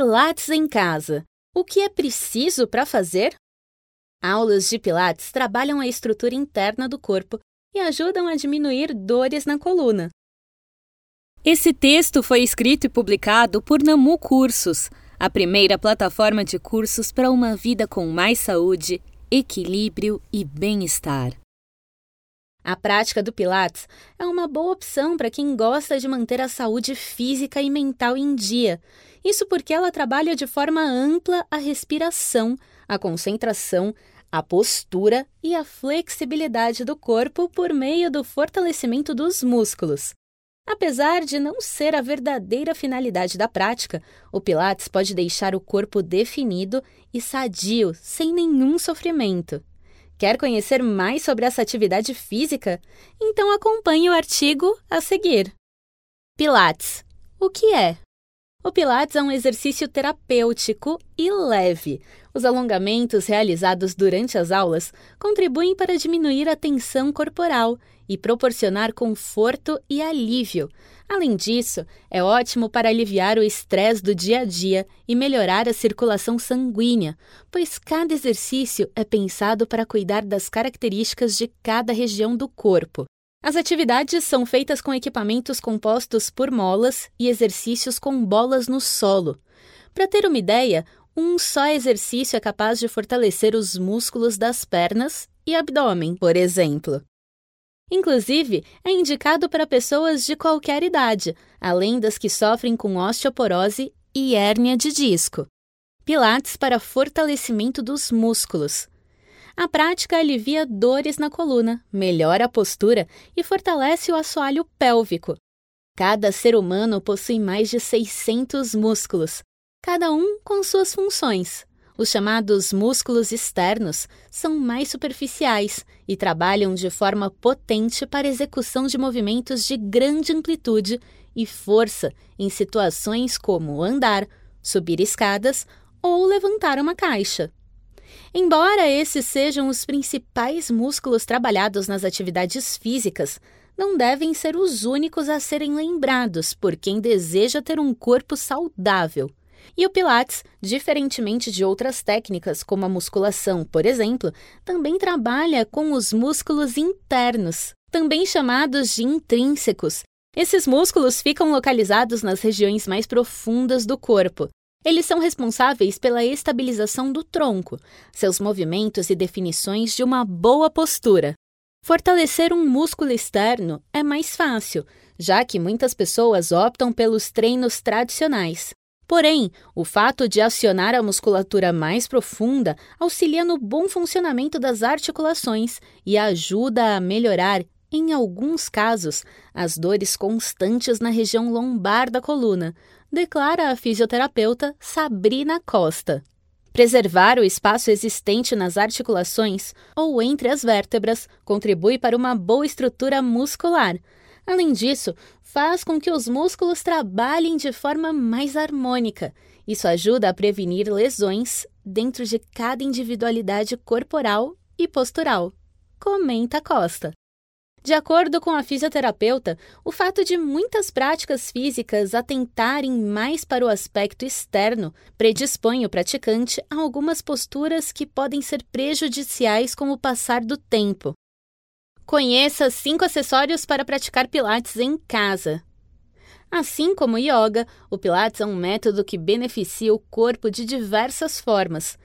Pilates em casa. O que é preciso para fazer? Aulas de Pilates trabalham a estrutura interna do corpo e ajudam a diminuir dores na coluna. Esse texto foi escrito e publicado por Namu Cursos, a primeira plataforma de cursos para uma vida com mais saúde, equilíbrio e bem-estar. A prática do Pilates é uma boa opção para quem gosta de manter a saúde física e mental em dia. Isso porque ela trabalha de forma ampla a respiração, a concentração, a postura e a flexibilidade do corpo por meio do fortalecimento dos músculos. Apesar de não ser a verdadeira finalidade da prática, o Pilates pode deixar o corpo definido e sadio, sem nenhum sofrimento. Quer conhecer mais sobre essa atividade física? Então acompanhe o artigo a seguir. Pilates. O que é? O Pilates é um exercício terapêutico e leve. Os alongamentos realizados durante as aulas contribuem para diminuir a tensão corporal e proporcionar conforto e alívio. Além disso, é ótimo para aliviar o estresse do dia a dia e melhorar a circulação sanguínea, pois cada exercício é pensado para cuidar das características de cada região do corpo. As atividades são feitas com equipamentos compostos por molas e exercícios com bolas no solo. Para ter uma ideia, um só exercício é capaz de fortalecer os músculos das pernas e abdômen, por exemplo. Inclusive, é indicado para pessoas de qualquer idade, além das que sofrem com osteoporose e hérnia de disco. Pilates para fortalecimento dos músculos. A prática alivia dores na coluna, melhora a postura e fortalece o assoalho pélvico. Cada ser humano possui mais de 600 músculos, cada um com suas funções. Os chamados músculos externos são mais superficiais e trabalham de forma potente para execução de movimentos de grande amplitude e força em situações como andar, subir escadas ou levantar uma caixa. Embora esses sejam os principais músculos trabalhados nas atividades físicas, não devem ser os únicos a serem lembrados por quem deseja ter um corpo saudável. E o Pilates, diferentemente de outras técnicas, como a musculação, por exemplo, também trabalha com os músculos internos, também chamados de intrínsecos. Esses músculos ficam localizados nas regiões mais profundas do corpo, eles são responsáveis pela estabilização do tronco, seus movimentos e definições de uma boa postura. Fortalecer um músculo externo é mais fácil, já que muitas pessoas optam pelos treinos tradicionais. Porém, o fato de acionar a musculatura mais profunda auxilia no bom funcionamento das articulações e ajuda a melhorar, em alguns casos, as dores constantes na região lombar da coluna, declara a fisioterapeuta Sabrina Costa. Preservar o espaço existente nas articulações ou entre as vértebras contribui para uma boa estrutura muscular. Além disso, faz com que os músculos trabalhem de forma mais harmônica. Isso ajuda a prevenir lesões dentro de cada individualidade corporal e postural. Comenta Costa. De acordo com a fisioterapeuta, o fato de muitas práticas físicas atentarem mais para o aspecto externo predispõe o praticante a algumas posturas que podem ser prejudiciais com o passar do tempo. Conheça cinco acessórios para praticar Pilates em casa. Assim como o yoga, o Pilates é um método que beneficia o corpo de diversas formas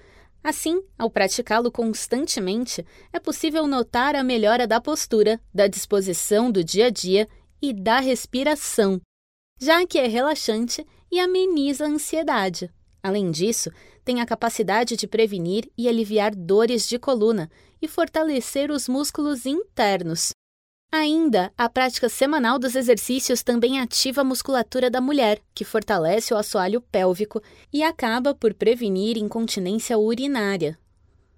Assim, ao praticá-lo constantemente, é possível notar a melhora da postura, da disposição do dia a dia e da respiração, já que é relaxante e ameniza a ansiedade. Além disso, tem a capacidade de prevenir e aliviar dores de coluna e fortalecer os músculos internos, Ainda, a prática semanal dos exercícios também ativa a musculatura da mulher, que fortalece o assoalho pélvico e acaba por prevenir incontinência urinária.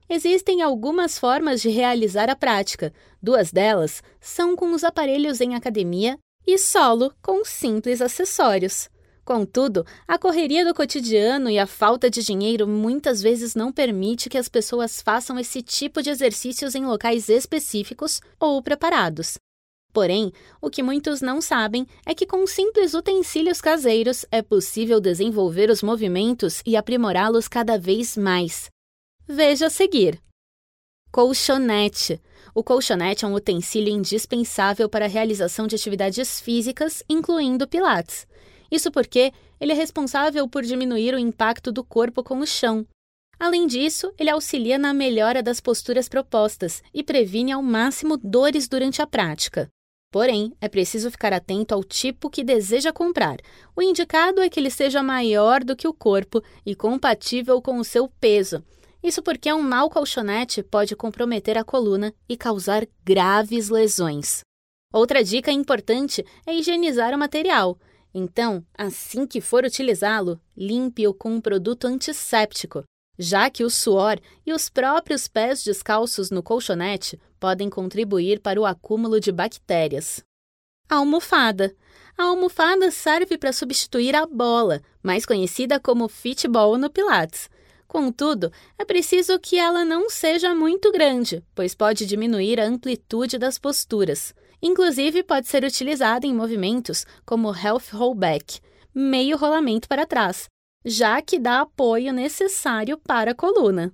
Existem algumas formas de realizar a prática. Duas delas são com os aparelhos em academia e solo com simples acessórios. Contudo, a correria do cotidiano e a falta de dinheiro muitas vezes não permite que as pessoas façam esse tipo de exercícios em locais específicos ou preparados. Porém, o que muitos não sabem é que com simples utensílios caseiros é possível desenvolver os movimentos e aprimorá-los cada vez mais. Veja a seguir. Colchonete. O colchonete é um utensílio indispensável para a realização de atividades físicas, incluindo pilates. Isso porque ele é responsável por diminuir o impacto do corpo com o chão. Além disso, ele auxilia na melhora das posturas propostas e previne ao máximo dores durante a prática. Porém, é preciso ficar atento ao tipo que deseja comprar. O indicado é que ele seja maior do que o corpo e compatível com o seu peso. Isso porque um mau colchonete pode comprometer a coluna e causar graves lesões. Outra dica importante é higienizar o material. Então, assim que for utilizá-lo, limpe-o com um produto antisséptico, já que o suor e os próprios pés descalços no colchonete podem contribuir para o acúmulo de bactérias. almofada. A almofada serve para substituir a bola, mais conhecida como fitball no Pilates. Contudo, é preciso que ela não seja muito grande, pois pode diminuir a amplitude das posturas. Inclusive, pode ser utilizada em movimentos como health rollback, meio rolamento para trás, já que dá apoio necessário para a coluna.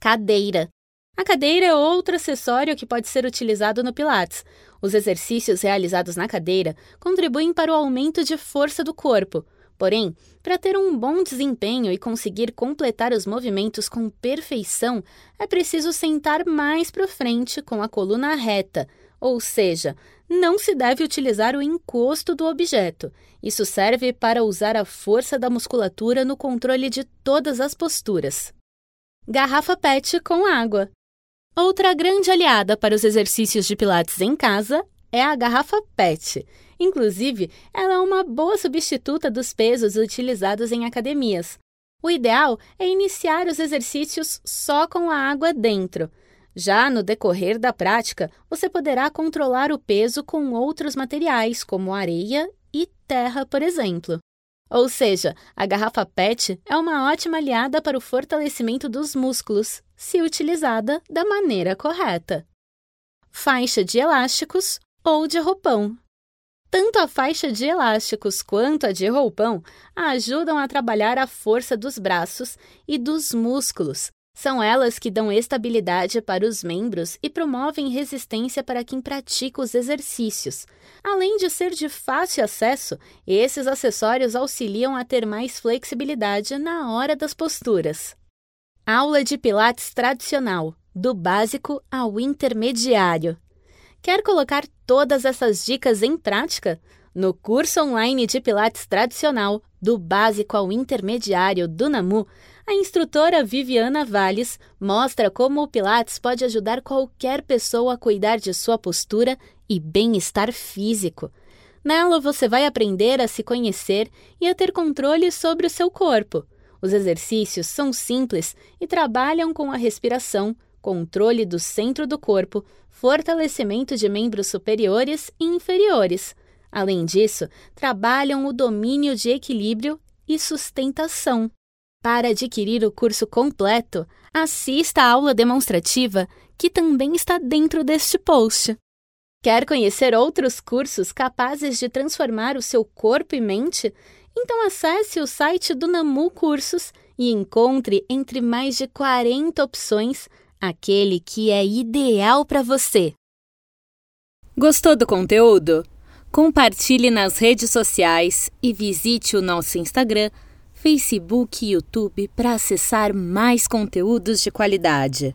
Cadeira. A cadeira é outro acessório que pode ser utilizado no Pilates. Os exercícios realizados na cadeira contribuem para o aumento de força do corpo. Porém, para ter um bom desempenho e conseguir completar os movimentos com perfeição, é preciso sentar mais para frente com a coluna reta, ou seja, não se deve utilizar o encosto do objeto. Isso serve para usar a força da musculatura no controle de todas as posturas. Garrafa PET com água. Outra grande aliada para os exercícios de Pilates em casa é a garrafa PET. Inclusive, ela é uma boa substituta dos pesos utilizados em academias. O ideal é iniciar os exercícios só com a água dentro. Já no decorrer da prática, você poderá controlar o peso com outros materiais, como areia e terra, por exemplo. Ou seja, a garrafa PET é uma ótima aliada para o fortalecimento dos músculos, se utilizada da maneira correta. Faixa de elásticos ou de roupão. Tanto a faixa de elásticos quanto a de roupão ajudam a trabalhar a força dos braços e dos músculos, são elas que dão estabilidade para os membros e promovem resistência para quem pratica os exercícios. Além de ser de fácil acesso, esses acessórios auxiliam a ter mais flexibilidade na hora das posturas. Aula de Pilates tradicional, do básico ao intermediário. Quer colocar todas essas dicas em prática? No curso online de Pilates tradicional, do básico ao intermediário do NAMU, a instrutora Viviana Valles mostra como o Pilates pode ajudar qualquer pessoa a cuidar de sua postura e bem-estar físico. Nela você vai aprender a se conhecer e a ter controle sobre o seu corpo. Os exercícios são simples e trabalham com a respiração, controle do centro do corpo, fortalecimento de membros superiores e inferiores. Além disso, trabalham o domínio de equilíbrio e sustentação. Para adquirir o curso completo, assista a aula demonstrativa que também está dentro deste post. Quer conhecer outros cursos capazes de transformar o seu corpo e mente? Então acesse o site do Namu Cursos e encontre entre mais de 40 opções aquele que é ideal para você. Gostou do conteúdo? Compartilhe nas redes sociais e visite o nosso Instagram Facebook e YouTube para acessar mais conteúdos de qualidade.